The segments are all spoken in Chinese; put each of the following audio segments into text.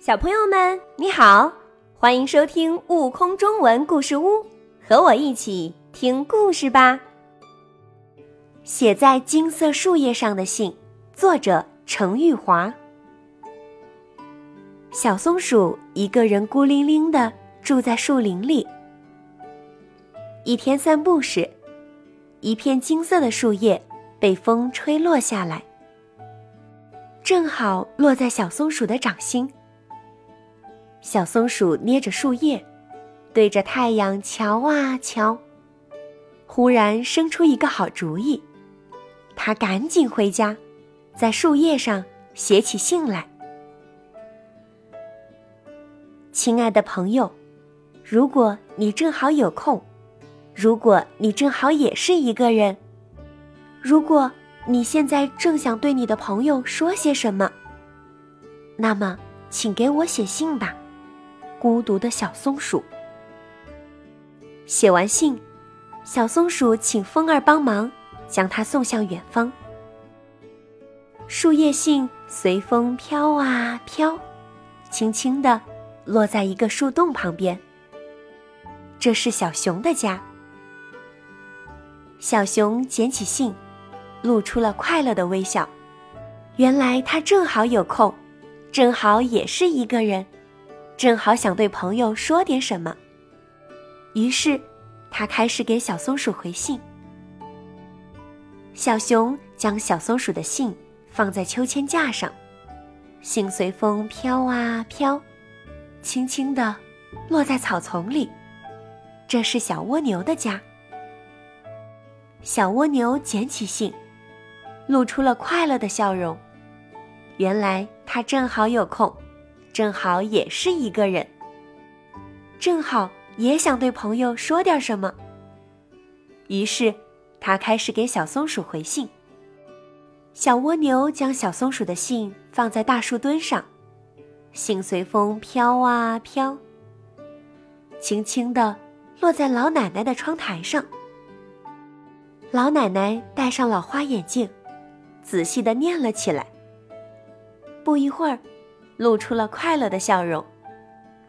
小朋友们，你好，欢迎收听《悟空中文故事屋》，和我一起听故事吧。写在金色树叶上的信，作者程玉华。小松鼠一个人孤零零的住在树林里。一天散步时，一片金色的树叶被风吹落下来，正好落在小松鼠的掌心。小松鼠捏着树叶，对着太阳瞧啊瞧，忽然生出一个好主意。它赶紧回家，在树叶上写起信来。亲爱的朋友，如果你正好有空，如果你正好也是一个人，如果你现在正想对你的朋友说些什么，那么请给我写信吧。孤独的小松鼠写完信，小松鼠请风儿帮忙，将它送向远方。树叶信随风飘啊飘，轻轻地落在一个树洞旁边。这是小熊的家。小熊捡起信，露出了快乐的微笑。原来他正好有空，正好也是一个人。正好想对朋友说点什么，于是他开始给小松鼠回信。小熊将小松鼠的信放在秋千架上，信随风飘啊飘，轻轻地落在草丛里。这是小蜗牛的家。小蜗牛捡起信，露出了快乐的笑容。原来它正好有空。正好也是一个人，正好也想对朋友说点什么。于是，他开始给小松鼠回信。小蜗牛将小松鼠的信放在大树墩上，信随风飘啊飘，轻轻地落在老奶奶的窗台上。老奶奶戴上老花眼镜，仔细地念了起来。不一会儿。露出了快乐的笑容。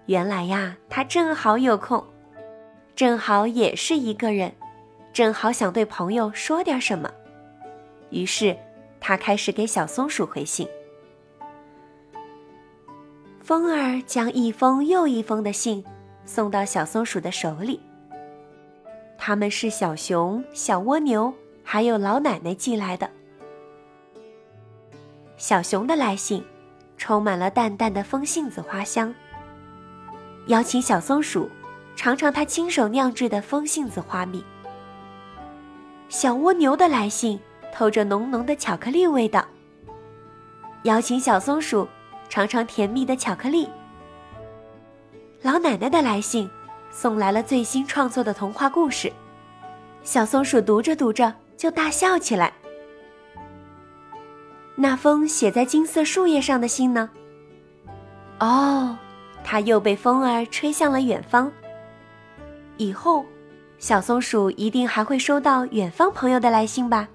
原来呀，他正好有空，正好也是一个人，正好想对朋友说点什么。于是，他开始给小松鼠回信。风儿将一封又一封的信送到小松鼠的手里。他们是小熊、小蜗牛还有老奶奶寄来的。小熊的来信。充满了淡淡的风信子花香。邀请小松鼠尝尝它亲手酿制的风信子花蜜。小蜗牛的来信透着浓浓的巧克力味道。邀请小松鼠尝尝甜蜜的巧克力。老奶奶的来信送来了最新创作的童话故事。小松鼠读着读着就大笑起来。那封写在金色树叶上的信呢？哦，它又被风儿吹向了远方。以后，小松鼠一定还会收到远方朋友的来信吧？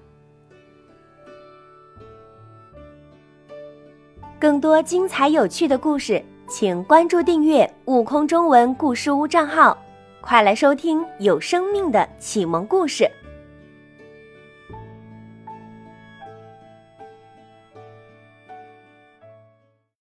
更多精彩有趣的故事，请关注订阅“悟空中文故事屋”账号，快来收听有生命的启蒙故事。